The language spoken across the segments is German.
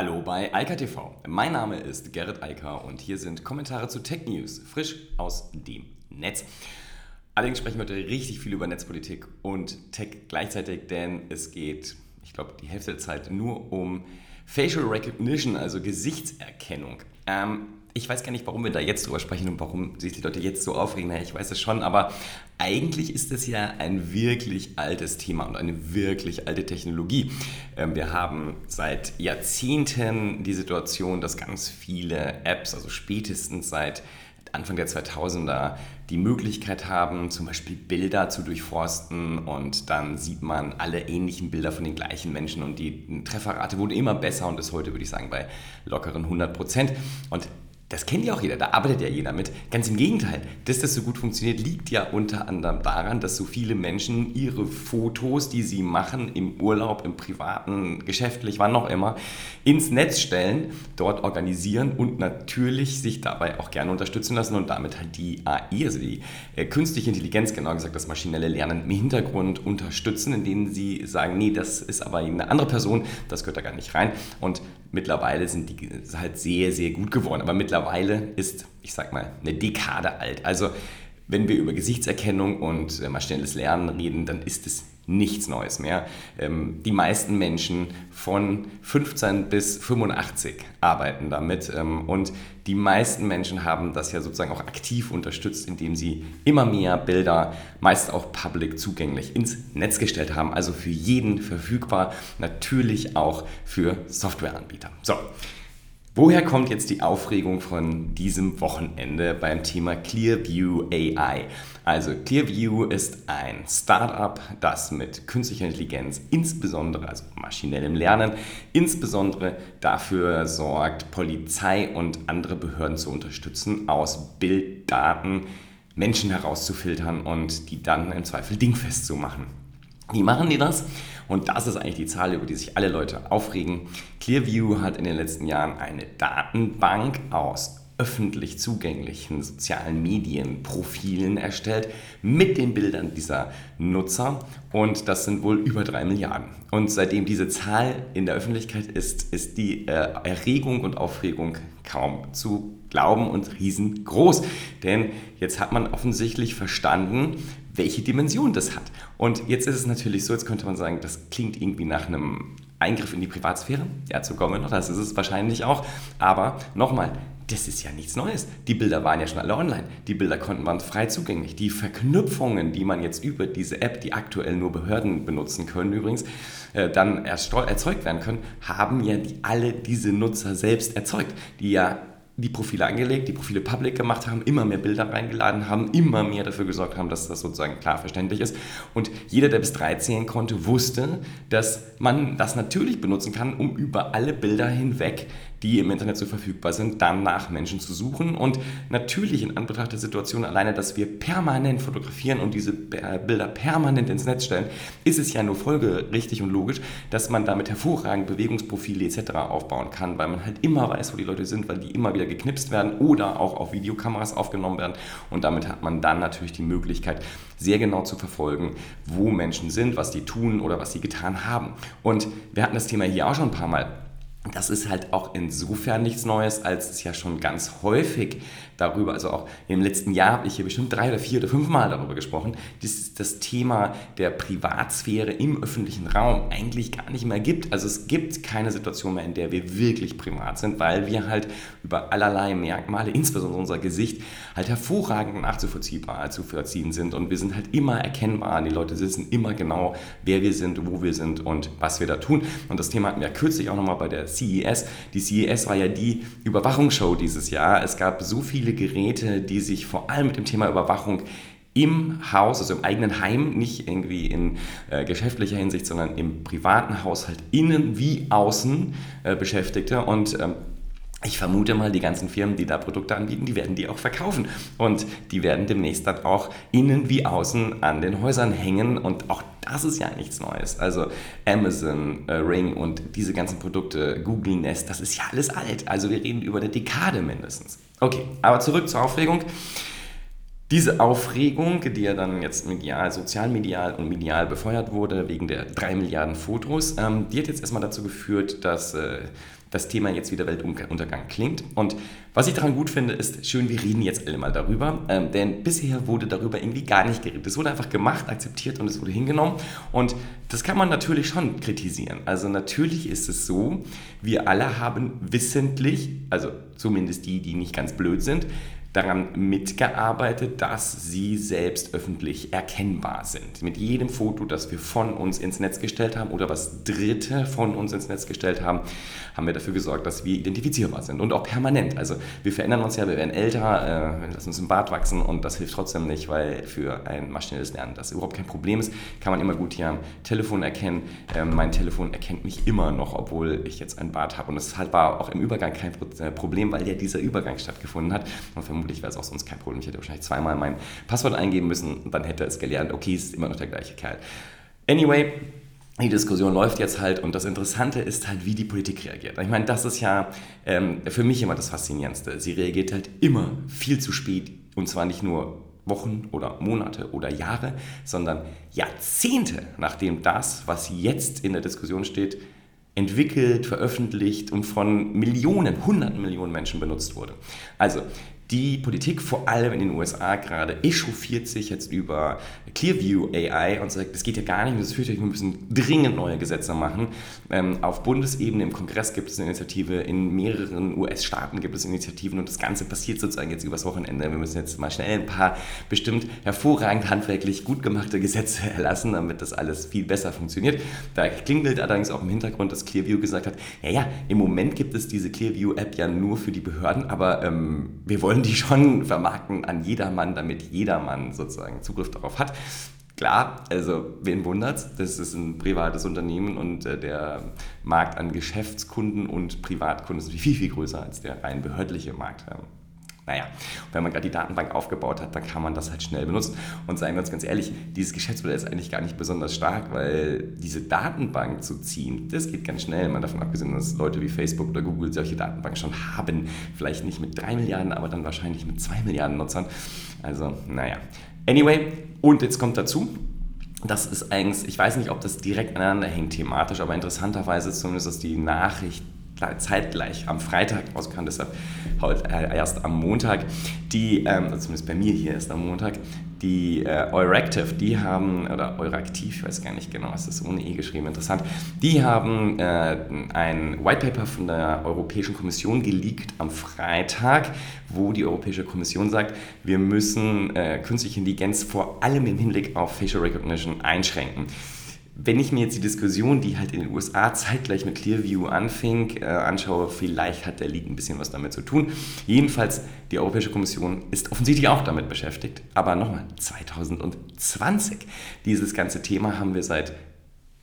Hallo bei Eika TV. Mein Name ist Gerrit Eiker und hier sind Kommentare zu Tech News, frisch aus dem Netz. Allerdings sprechen wir heute richtig viel über Netzpolitik und Tech gleichzeitig, denn es geht, ich glaube, die Hälfte der Zeit nur um Facial Recognition, also Gesichtserkennung. Ähm, ich weiß gar nicht, warum wir da jetzt drüber sprechen und warum sich die Leute jetzt so aufregen. Naja, ich weiß es schon, aber eigentlich ist es ja ein wirklich altes Thema und eine wirklich alte Technologie. Ähm, wir haben seit Jahrzehnten die Situation, dass ganz viele Apps, also spätestens seit Anfang der 2000er die Möglichkeit haben, zum Beispiel Bilder zu durchforsten und dann sieht man alle ähnlichen Bilder von den gleichen Menschen und die Trefferrate wurde immer besser und ist heute, würde ich sagen, bei lockeren 100 Prozent. Und das kennt ja auch jeder, da arbeitet ja jeder mit. Ganz im Gegenteil, dass das so gut funktioniert, liegt ja unter anderem daran, dass so viele Menschen ihre Fotos, die sie machen, im Urlaub, im privaten, geschäftlich, wann auch immer, ins Netz stellen, dort organisieren und natürlich sich dabei auch gerne unterstützen lassen und damit halt die AI, also die äh, künstliche Intelligenz, genau gesagt das maschinelle Lernen im Hintergrund unterstützen, indem sie sagen, nee, das ist aber eine andere Person, das gehört da gar nicht rein. Und mittlerweile sind die halt sehr, sehr gut geworden. Aber mittlerweile ist, ich sag mal, eine Dekade alt. Also wenn wir über Gesichtserkennung und äh, maschinelles Lernen reden, dann ist es nichts Neues mehr. Ähm, die meisten Menschen von 15 bis 85 arbeiten damit ähm, und die meisten Menschen haben das ja sozusagen auch aktiv unterstützt, indem sie immer mehr Bilder, meist auch public zugänglich, ins Netz gestellt haben, also für jeden verfügbar, natürlich auch für Softwareanbieter. So. Woher kommt jetzt die Aufregung von diesem Wochenende beim Thema Clearview AI? Also Clearview ist ein Startup, das mit künstlicher Intelligenz, insbesondere also maschinellem Lernen, insbesondere dafür sorgt, Polizei und andere Behörden zu unterstützen, aus Bilddaten Menschen herauszufiltern und die dann im Zweifel dingfest zu machen. Wie machen die das? Und das ist eigentlich die Zahl, über die sich alle Leute aufregen. Clearview hat in den letzten Jahren eine Datenbank aus öffentlich zugänglichen sozialen Medienprofilen erstellt mit den Bildern dieser Nutzer und das sind wohl über drei Milliarden. Und seitdem diese Zahl in der Öffentlichkeit ist, ist die äh, Erregung und Aufregung kaum zu glauben und riesengroß. Denn jetzt hat man offensichtlich verstanden, welche Dimension das hat. Und jetzt ist es natürlich so, jetzt könnte man sagen, das klingt irgendwie nach einem Eingriff in die Privatsphäre. Ja, zu kommen noch, das ist es wahrscheinlich auch. Aber nochmal, das ist ja nichts Neues. Die Bilder waren ja schon alle online. Die Bilder konnten waren frei zugänglich. Die Verknüpfungen, die man jetzt über diese App, die aktuell nur Behörden benutzen können übrigens, äh, dann erzeugt werden können, haben ja die, alle diese Nutzer selbst erzeugt, die ja die Profile angelegt, die Profile public gemacht haben, immer mehr Bilder reingeladen haben, immer mehr dafür gesorgt haben, dass das sozusagen klar verständlich ist. Und jeder, der bis 13 konnte, wusste, dass man das natürlich benutzen kann, um über alle Bilder hinweg die im Internet so verfügbar sind, dann nach Menschen zu suchen. Und natürlich in Anbetracht der Situation alleine, dass wir permanent fotografieren und diese Bilder permanent ins Netz stellen, ist es ja nur folgerichtig und logisch, dass man damit hervorragend Bewegungsprofile etc. aufbauen kann, weil man halt immer weiß, wo die Leute sind, weil die immer wieder geknipst werden oder auch auf Videokameras aufgenommen werden. Und damit hat man dann natürlich die Möglichkeit, sehr genau zu verfolgen, wo Menschen sind, was die tun oder was sie getan haben. Und wir hatten das Thema hier auch schon ein paar Mal das ist halt auch insofern nichts Neues, als es ja schon ganz häufig darüber, also auch im letzten Jahr habe ich hier bestimmt drei oder vier oder fünf Mal darüber gesprochen, dass das Thema der Privatsphäre im öffentlichen Raum eigentlich gar nicht mehr gibt. Also es gibt keine Situation mehr, in der wir wirklich privat sind, weil wir halt über allerlei Merkmale, insbesondere unser Gesicht, halt hervorragend nachzuvollziehbar zu verziehen sind und wir sind halt immer erkennbar. Die Leute wissen immer genau, wer wir sind, wo wir sind und was wir da tun. Und das Thema hatten wir kürzlich auch nochmal bei der CES. Die CES war ja die Überwachungsshow dieses Jahr. Es gab so viele Geräte, die sich vor allem mit dem Thema Überwachung im Haus, also im eigenen Heim, nicht irgendwie in äh, geschäftlicher Hinsicht, sondern im privaten Haushalt innen wie außen äh, beschäftigte. Und ähm, ich vermute mal, die ganzen Firmen, die da Produkte anbieten, die werden die auch verkaufen. Und die werden demnächst dann auch innen wie außen an den Häusern hängen. Und auch das ist ja nichts Neues. Also Amazon, äh, Ring und diese ganzen Produkte, Google Nest, das ist ja alles alt. Also wir reden über eine Dekade mindestens. Okay, aber zurück zur Aufregung. Diese Aufregung, die ja dann jetzt medial, sozialmedial und medial befeuert wurde, wegen der drei Milliarden Fotos, ähm, die hat jetzt erstmal dazu geführt, dass äh, das Thema jetzt wieder Weltuntergang klingt. Und was ich daran gut finde, ist schön, wir reden jetzt alle mal darüber, ähm, denn bisher wurde darüber irgendwie gar nicht geredet. Es wurde einfach gemacht, akzeptiert und es wurde hingenommen. Und das kann man natürlich schon kritisieren. Also natürlich ist es so, wir alle haben wissentlich, also zumindest die, die nicht ganz blöd sind, daran mitgearbeitet, dass sie selbst öffentlich erkennbar sind. Mit jedem Foto, das wir von uns ins Netz gestellt haben oder was Dritte von uns ins Netz gestellt haben, haben wir dafür gesorgt, dass wir identifizierbar sind und auch permanent. Also wir verändern uns ja, wir werden älter, äh, lassen uns im Bart wachsen und das hilft trotzdem nicht, weil für ein maschinelles Lernen das überhaupt kein Problem ist. Kann man immer gut hier am Telefon erkennen. Äh, mein Telefon erkennt mich immer noch, obwohl ich jetzt ein Bart habe und das halt war auch im Übergang kein äh, Problem, weil ja dieser Übergang stattgefunden hat und vermutlich wäre es auch sonst kein Problem. Ich hätte wahrscheinlich zweimal mein Passwort eingeben müssen und dann hätte es gelernt, okay, ist immer noch der gleiche Kerl. Anyway, die Diskussion läuft jetzt halt und das Interessante ist halt, wie die Politik reagiert. Ich meine, das ist ja ähm, für mich immer das Faszinierendste. Sie reagiert halt immer viel zu spät und zwar nicht nur Wochen oder Monate oder Jahre, sondern Jahrzehnte, nachdem das, was jetzt in der Diskussion steht, entwickelt, veröffentlicht und von Millionen, hunderten Millionen Menschen benutzt wurde. Also die Politik, vor allem in den USA gerade, echauffiert sich jetzt über Clearview AI und sagt, das geht ja gar nicht, das führt wir müssen dringend neue Gesetze machen. Ähm, auf Bundesebene im Kongress gibt es eine Initiative, in mehreren US-Staaten gibt es Initiativen und das Ganze passiert sozusagen jetzt übers Wochenende. Wir müssen jetzt mal schnell ein paar bestimmt hervorragend handwerklich gut gemachte Gesetze erlassen, damit das alles viel besser funktioniert. Da klingelt allerdings auch im Hintergrund, dass Clearview gesagt hat, ja, ja, im Moment gibt es diese Clearview-App ja nur für die Behörden, aber ähm, wir wollen wollen die schon vermarkten an jedermann, damit jedermann sozusagen Zugriff darauf hat. Klar, also wen wundert's? Das ist ein privates Unternehmen und äh, der Markt an Geschäftskunden und Privatkunden ist viel, viel größer als der rein behördliche Markt. Naja, wenn man gerade die Datenbank aufgebaut hat, dann kann man das halt schnell benutzen. Und seien wir uns ganz ehrlich, dieses Geschäftsmodell ist eigentlich gar nicht besonders stark, weil diese Datenbank zu ziehen, das geht ganz schnell. Man davon abgesehen, dass Leute wie Facebook oder Google solche Datenbanken schon haben. Vielleicht nicht mit drei Milliarden, aber dann wahrscheinlich mit zwei Milliarden Nutzern. Also, naja. Anyway, und jetzt kommt dazu, das ist eigentlich, ich weiß nicht, ob das direkt aneinander hängt thematisch, aber interessanterweise zumindest ist die Nachricht zeitgleich am Freitag rauskam, deshalb äh, erst am Montag, die, ähm, also zumindest bei mir hier erst am Montag, die äh, Euractiv, die haben, oder Euraktiv, ich weiß gar nicht genau, es ist ohne E geschrieben, interessant, die haben äh, ein White Paper von der Europäischen Kommission geleakt am Freitag, wo die Europäische Kommission sagt, wir müssen äh, künstliche Intelligenz vor allem im Hinblick auf Facial Recognition einschränken wenn ich mir jetzt die Diskussion, die halt in den USA zeitgleich mit Clearview anfing, äh, anschaue, vielleicht hat der Leak ein bisschen was damit zu tun. Jedenfalls, die Europäische Kommission ist offensichtlich auch damit beschäftigt. Aber nochmal, 2020. Dieses ganze Thema haben wir seit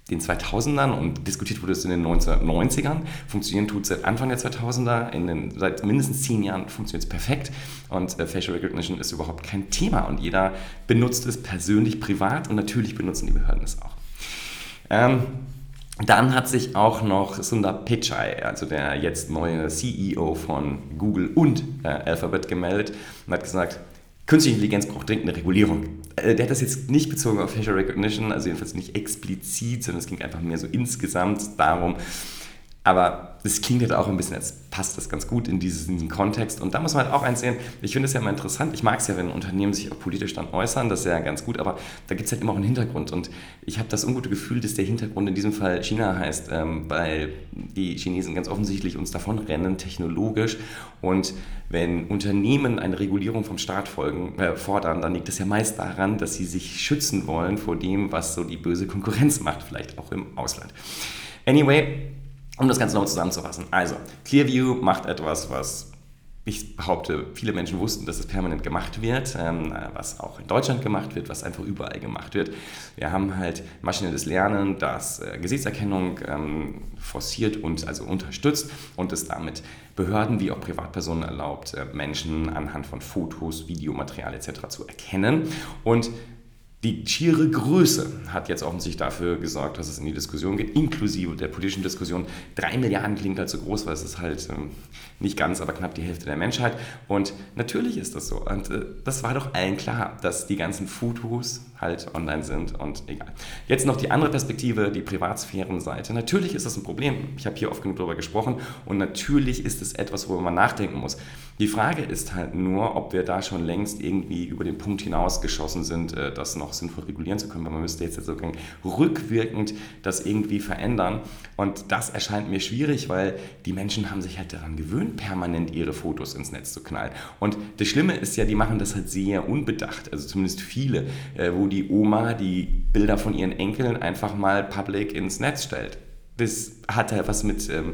den 2000ern und diskutiert wurde es in den 1990ern. Funktionieren tut es seit Anfang der 2000er, in den, seit mindestens zehn Jahren funktioniert es perfekt und äh, Facial Recognition ist überhaupt kein Thema und jeder benutzt es persönlich, privat und natürlich benutzen die Behörden es auch. Ähm, dann hat sich auch noch Sundar Pichai, also der jetzt neue CEO von Google und äh, Alphabet, gemeldet und hat gesagt, Künstliche Intelligenz braucht dringend eine Regulierung. Äh, der hat das jetzt nicht bezogen auf Facial Recognition, also jedenfalls nicht explizit, sondern es ging einfach mehr so insgesamt darum, aber es klingt jetzt auch ein bisschen, als passt das ganz gut in diesen, Kontext. Und da muss man halt auch eins sehen, ich finde es ja immer interessant, ich mag es ja, wenn Unternehmen sich auch politisch dann äußern, das ist ja ganz gut, aber da gibt es halt immer auch einen Hintergrund. Und ich habe das ungute Gefühl, dass der Hintergrund in diesem Fall China heißt, ähm, weil die Chinesen ganz offensichtlich uns davon rennen, technologisch. Und wenn Unternehmen eine Regulierung vom Staat folgen, äh, fordern, dann liegt es ja meist daran, dass sie sich schützen wollen vor dem, was so die böse Konkurrenz macht, vielleicht auch im Ausland. Anyway, um das Ganze nochmal zusammenzufassen. Also, Clearview macht etwas, was ich behaupte, viele Menschen wussten, dass es permanent gemacht wird, ähm, was auch in Deutschland gemacht wird, was einfach überall gemacht wird. Wir haben halt maschinelles Lernen, das äh, Gesichtserkennung ähm, forciert und also unterstützt und es damit Behörden wie auch Privatpersonen erlaubt, äh, Menschen anhand von Fotos, Videomaterial etc. zu erkennen. Und Die schiere Größe hat jetzt offensichtlich dafür gesorgt, dass es in die Diskussion geht, inklusive der politischen Diskussion. Drei Milliarden klingt halt so groß, weil es ist halt ähm, nicht ganz, aber knapp die Hälfte der Menschheit. Und natürlich ist das so. Und äh, das war doch allen klar, dass die ganzen Fotos halt online sind und egal. Jetzt noch die andere Perspektive, die Privatsphärenseite. Natürlich ist das ein Problem. Ich habe hier oft genug darüber gesprochen und natürlich ist es etwas, worüber man nachdenken muss. Die Frage ist halt nur, ob wir da schon längst irgendwie über den Punkt hinausgeschossen sind, äh, das noch sinnvoll regulieren zu können, weil man müsste jetzt sogar rückwirkend das irgendwie verändern. Und das erscheint mir schwierig, weil die Menschen haben sich halt daran gewöhnt, permanent ihre Fotos ins Netz zu knallen. Und das Schlimme ist ja, die machen das halt sehr unbedacht, also zumindest viele, äh, wo die Oma die Bilder von ihren Enkeln einfach mal public ins Netz stellt. Das hat halt was mit... Ähm,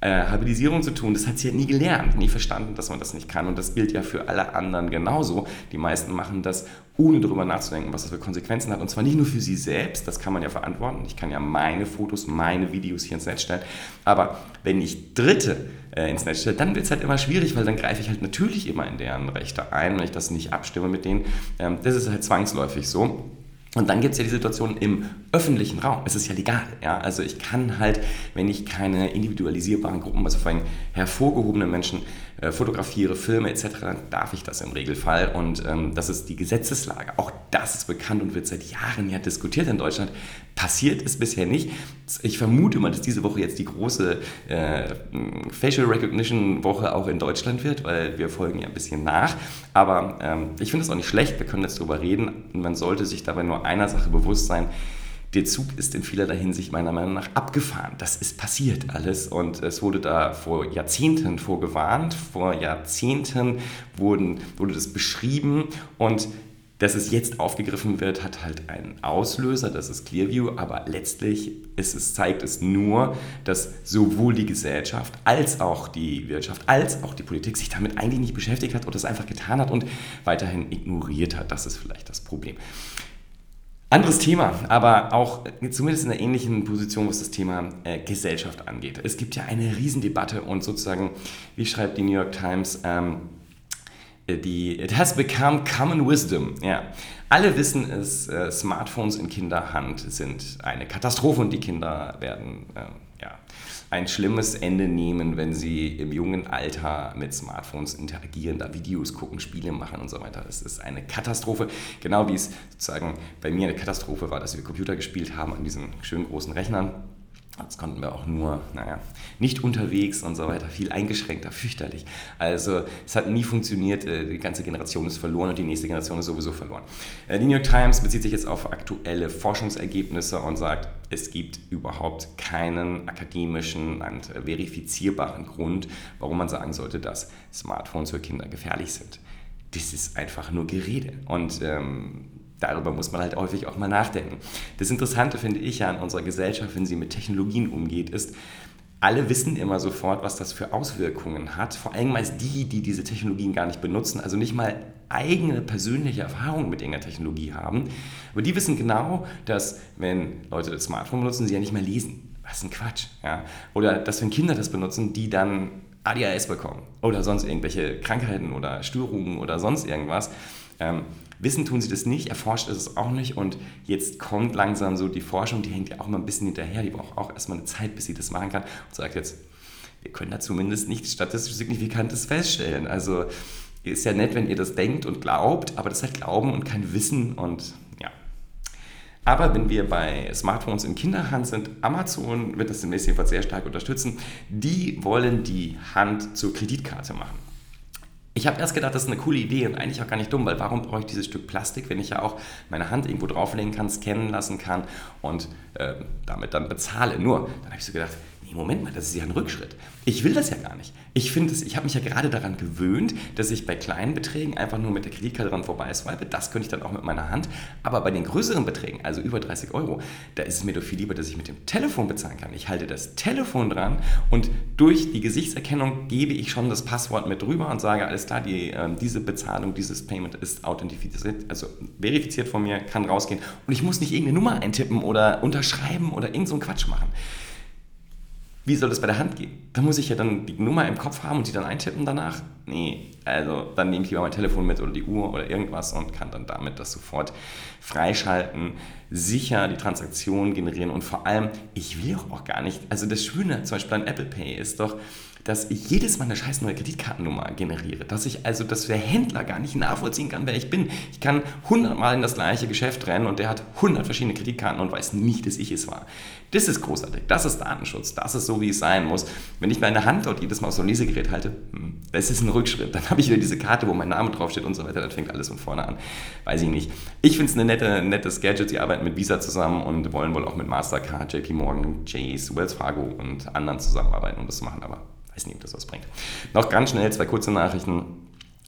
äh, Habilisierung zu tun. Das hat sie ja nie gelernt, nie verstanden, dass man das nicht kann. Und das gilt ja für alle anderen genauso. Die meisten machen das, ohne darüber nachzudenken, was das für Konsequenzen hat. Und zwar nicht nur für sie selbst, das kann man ja verantworten. Ich kann ja meine Fotos, meine Videos hier ins Netz stellen. Aber wenn ich Dritte äh, ins Netz stelle, dann wird es halt immer schwierig, weil dann greife ich halt natürlich immer in deren Rechte ein, wenn ich das nicht abstimme mit denen. Ähm, das ist halt zwangsläufig so. Und dann gibt es ja die Situation im öffentlichen Raum. Es ist ja legal. Ja? Also ich kann halt, wenn ich keine individualisierbaren Gruppen, also vor allem hervorgehobene Menschen äh, fotografiere, filme etc., dann darf ich das im Regelfall. Und ähm, das ist die Gesetzeslage. Auch das ist bekannt und wird seit Jahren ja diskutiert in Deutschland. Passiert ist bisher nicht. Ich vermute mal, dass diese Woche jetzt die große äh, Facial Recognition Woche auch in Deutschland wird, weil wir folgen ja ein bisschen nach. Aber ähm, ich finde es auch nicht schlecht, wir können jetzt darüber reden. Man sollte sich dabei nur einer Sache bewusst sein. Der Zug ist in vielerlei Hinsicht meiner Meinung nach abgefahren. Das ist passiert alles und es wurde da vor Jahrzehnten vorgewarnt. Vor Jahrzehnten wurden, wurde das beschrieben und dass es jetzt aufgegriffen wird, hat halt einen Auslöser, das ist Clearview, aber letztlich ist es, zeigt es nur, dass sowohl die Gesellschaft als auch die Wirtschaft, als auch die Politik sich damit eigentlich nicht beschäftigt hat oder es einfach getan hat und weiterhin ignoriert hat. Das ist vielleicht das Problem. Anderes Thema, aber auch zumindest in einer ähnlichen Position, was das Thema äh, Gesellschaft angeht. Es gibt ja eine Riesendebatte und sozusagen, wie schreibt die New York Times, ähm, die It has become common wisdom. Ja. Alle wissen es, äh, Smartphones in Kinderhand sind eine Katastrophe und die Kinder werden äh, ja, ein schlimmes Ende nehmen, wenn sie im jungen Alter mit Smartphones interagieren, da Videos gucken, Spiele machen und so weiter. Es ist eine Katastrophe, genau wie es sozusagen bei mir eine Katastrophe war, dass wir Computer gespielt haben an diesen schönen großen Rechnern das konnten wir auch nur, naja, nicht unterwegs und so weiter, viel eingeschränkter, fürchterlich. Also es hat nie funktioniert, äh, die ganze Generation ist verloren und die nächste Generation ist sowieso verloren. Äh, die New York Times bezieht sich jetzt auf aktuelle Forschungsergebnisse und sagt, es gibt überhaupt keinen akademischen und verifizierbaren Grund, warum man sagen sollte, dass Smartphones für Kinder gefährlich sind. Das ist einfach nur Gerede. Und ähm, darüber muss man halt häufig auch mal nachdenken. Das Interessante finde ich ja an unserer Gesellschaft, wenn sie mit Technologien umgeht, ist, alle wissen immer sofort, was das für Auswirkungen hat. Vor allem meist die, die diese Technologien gar nicht benutzen, also nicht mal eigene persönliche Erfahrungen mit irgendeiner Technologie haben. Aber die wissen genau, dass wenn Leute das Smartphone benutzen, sie ja nicht mehr lesen. Was ein Quatsch. Ja? Oder dass wenn Kinder das benutzen, die dann ADHS bekommen oder sonst irgendwelche Krankheiten oder Störungen oder sonst irgendwas. Ähm, Wissen tun sie das nicht, erforscht ist es auch nicht und jetzt kommt langsam so die Forschung, die hängt ja auch mal ein bisschen hinterher, die braucht auch erstmal eine Zeit, bis sie das machen kann und sagt jetzt, wir können da zumindest nichts statistisch Signifikantes feststellen. Also ist ja nett, wenn ihr das denkt und glaubt, aber das ist halt Glauben und kein Wissen und ja. Aber wenn wir bei Smartphones in Kinderhand sind, Amazon wird das demnächst jedenfalls sehr stark unterstützen, die wollen die Hand zur Kreditkarte machen. Ich habe erst gedacht, das ist eine coole Idee und eigentlich auch gar nicht dumm, weil warum brauche ich dieses Stück Plastik, wenn ich ja auch meine Hand irgendwo drauflegen kann, scannen lassen kann und äh, damit dann bezahle. Nur, dann habe ich so gedacht, nee, Moment mal, das ist ja ein Rückschritt. Ich will das ja gar nicht. Ich finde ich habe mich ja gerade daran gewöhnt, dass ich bei kleinen Beträgen einfach nur mit der Kreditkarte dran vorbei swipe. Das könnte ich dann auch mit meiner Hand. Aber bei den größeren Beträgen, also über 30 Euro, da ist es mir doch viel lieber, dass ich mit dem Telefon bezahlen kann. Ich halte das Telefon dran und durch die Gesichtserkennung gebe ich schon das Passwort mit drüber und sage, alles klar, die, äh, diese Bezahlung, dieses Payment ist authentifiziert, also verifiziert von mir, kann rausgehen. Und ich muss nicht irgendeine Nummer eintippen oder unterschreiben oder irgend so einen Quatsch machen. Wie soll das bei der Hand gehen? Da muss ich ja dann die Nummer im Kopf haben und die dann eintippen danach. Nee, also dann nehme ich lieber mein Telefon mit oder die Uhr oder irgendwas und kann dann damit das sofort freischalten, sicher die Transaktion generieren und vor allem, ich will auch gar nicht, also das Schöne zum Beispiel an Apple Pay ist doch, dass ich jedes Mal eine scheiß neue Kreditkartennummer generiere. Dass ich also, dass der Händler gar nicht nachvollziehen kann, wer ich bin. Ich kann hundertmal in das gleiche Geschäft rennen und der hat hundert verschiedene Kreditkarten und weiß nicht, dass ich es war. Das ist großartig. Das ist Datenschutz. Das ist so, wie es sein muss. Wenn ich meine Hand dort jedes Mal auf so ein Lesegerät halte, hm, das ist ein Rückschritt. Dann habe ich wieder diese Karte, wo mein Name draufsteht und so weiter. Dann fängt alles von vorne an. Weiß ich nicht. Ich finde es ein nette, nettes Gadget. Sie arbeiten mit Visa zusammen und wollen wohl auch mit Mastercard, JP Morgan, Chase, Wells Fargo und anderen zusammenarbeiten, um das zu machen. Aber weiß nicht, ob das was bringt. Noch ganz schnell zwei kurze Nachrichten.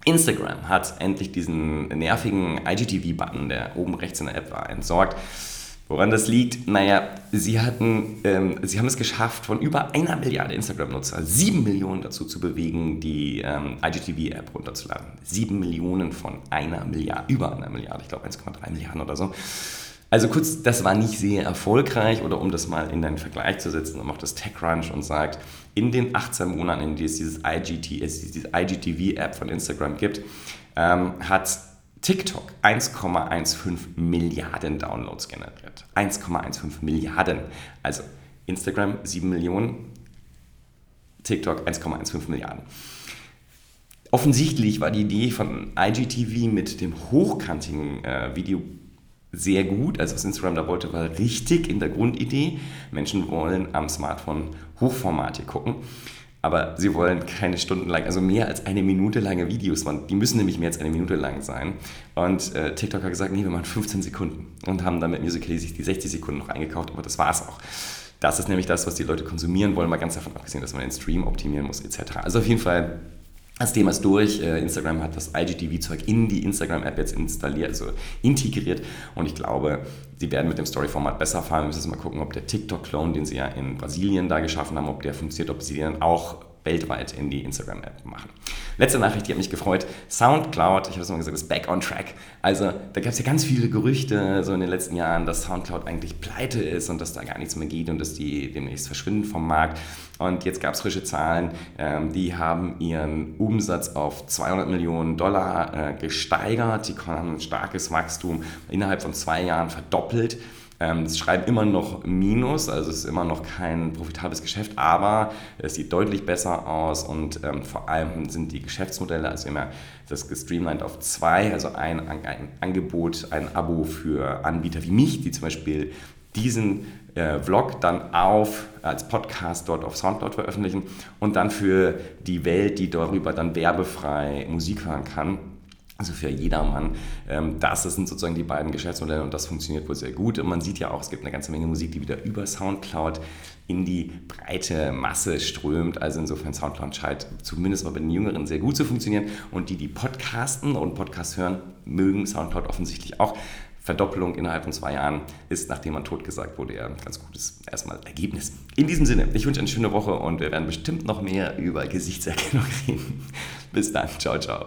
Instagram hat endlich diesen nervigen IGTV-Button, der oben rechts in der App war, entsorgt. Woran das liegt? Naja, sie, hatten, ähm, sie haben es geschafft, von über einer Milliarde Instagram-Nutzer sieben Millionen dazu zu bewegen, die ähm, IGTV-App runterzuladen. Sieben Millionen von einer Milliarde, über einer Milliarde, ich glaube 1,3 Milliarden oder so. Also kurz, das war nicht sehr erfolgreich oder um das mal in den Vergleich zu setzen, macht das TechCrunch und sagt, in den 18 Monaten, in denen es dieses IGT, es diese IGTV-App von Instagram gibt, ähm, hat TikTok 1,15 Milliarden Downloads generiert. 1,15 Milliarden. Also Instagram 7 Millionen, TikTok 1,15 Milliarden. Offensichtlich war die Idee von IGTV mit dem hochkantigen äh, Video sehr gut. Also was Instagram da wollte, war richtig in der Grundidee. Menschen wollen am Smartphone Hochformat hier gucken. Aber sie wollen keine stundenlang, also mehr als eine Minute lange Videos. Die müssen nämlich mehr als eine Minute lang sein. Und äh, TikTok hat gesagt, nee, wir machen 15 Sekunden. Und haben dann mit Musical.ly sich die 60 Sekunden noch eingekauft, aber das war es auch. Das ist nämlich das, was die Leute konsumieren wollen, mal ganz davon abgesehen, dass man den Stream optimieren muss, etc. Also auf jeden Fall das Thema ist durch. Äh, Instagram hat das IGTV-Zeug in die Instagram-App jetzt installiert, also integriert. Und ich glaube, sie werden mit dem Story-Format besser fahren. Wir müssen jetzt mal gucken, ob der TikTok-Clone, den sie ja in Brasilien da geschaffen haben, ob der funktioniert, ob sie den auch weltweit in die Instagram-App machen. Letzte Nachricht, die hat mich gefreut. Soundcloud, ich habe es mal gesagt, ist back on track. Also da gab es ja ganz viele Gerüchte so in den letzten Jahren, dass Soundcloud eigentlich pleite ist und dass da gar nichts mehr geht und dass die demnächst verschwinden vom Markt. Und jetzt gab es frische Zahlen, ähm, die haben ihren Umsatz auf 200 Millionen Dollar äh, gesteigert. Die haben ein starkes Wachstum innerhalb von zwei Jahren verdoppelt. Ähm, es schreiben immer noch Minus, also es ist immer noch kein profitables Geschäft, aber es sieht deutlich besser aus und ähm, vor allem sind die Geschäftsmodelle, also immer das gestreamlined auf zwei, also ein, ein Angebot, ein Abo für Anbieter wie mich, die zum Beispiel diesen äh, Vlog dann auf als Podcast dort auf Soundcloud veröffentlichen und dann für die Welt, die darüber dann werbefrei Musik hören kann also für jedermann. Ähm, das sind sozusagen die beiden Geschäftsmodelle und das funktioniert wohl sehr gut. Und man sieht ja auch, es gibt eine ganze Menge Musik, die wieder über Soundcloud in die breite Masse strömt. Also insofern Soundcloud scheint zumindest mal bei den Jüngeren sehr gut zu funktionieren. Und die, die podcasten und Podcast hören, mögen Soundcloud offensichtlich auch. Verdoppelung innerhalb von zwei Jahren ist, nachdem man tot gesagt wurde, ja ein ganz gutes erstmal Ergebnis. In diesem Sinne, ich wünsche eine schöne Woche und wir werden bestimmt noch mehr über Gesichtserkennung reden. Bis dann, ciao, ciao.